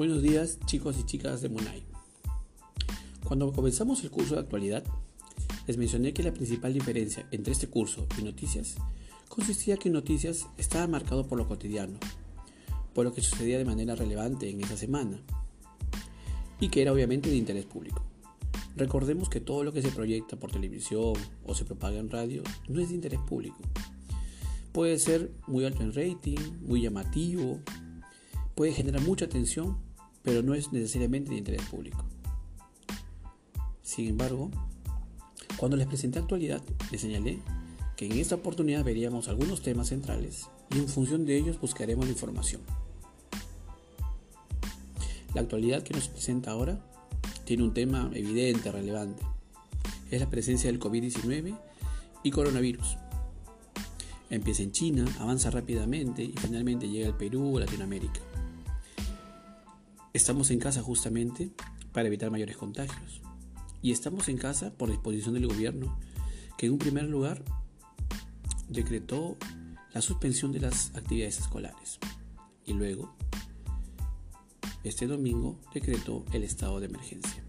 Buenos días chicos y chicas de Munay. Cuando comenzamos el curso de actualidad, les mencioné que la principal diferencia entre este curso y noticias consistía que noticias estaba marcado por lo cotidiano, por lo que sucedía de manera relevante en esa semana, y que era obviamente de interés público. Recordemos que todo lo que se proyecta por televisión o se propaga en radio no es de interés público. Puede ser muy alto en rating, muy llamativo, puede generar mucha atención, pero no es necesariamente de interés público. Sin embargo, cuando les presenté actualidad, les señalé que en esta oportunidad veríamos algunos temas centrales y en función de ellos buscaremos la información. La actualidad que nos presenta ahora tiene un tema evidente, relevante. Es la presencia del COVID-19 y coronavirus. Empieza en China, avanza rápidamente y finalmente llega al Perú o Latinoamérica. Estamos en casa justamente para evitar mayores contagios. Y estamos en casa por disposición del gobierno, que en un primer lugar decretó la suspensión de las actividades escolares. Y luego, este domingo, decretó el estado de emergencia.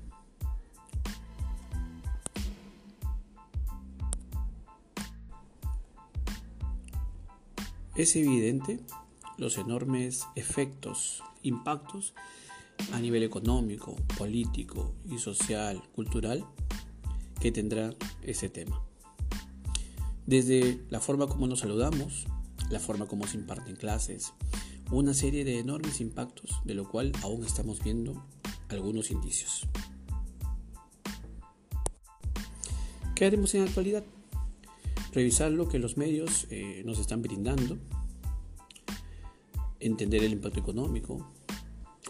Es evidente los enormes efectos, impactos a nivel económico, político y social, cultural, que tendrá ese tema. Desde la forma como nos saludamos, la forma como se imparten clases, una serie de enormes impactos de lo cual aún estamos viendo algunos indicios. ¿Qué haremos en la actualidad? Revisar lo que los medios eh, nos están brindando, entender el impacto económico,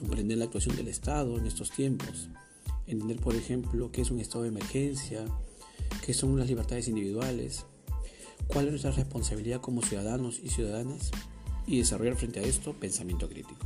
comprender la actuación del Estado en estos tiempos, entender, por ejemplo, qué es un estado de emergencia, qué son las libertades individuales, cuál es nuestra responsabilidad como ciudadanos y ciudadanas y desarrollar frente a esto pensamiento crítico.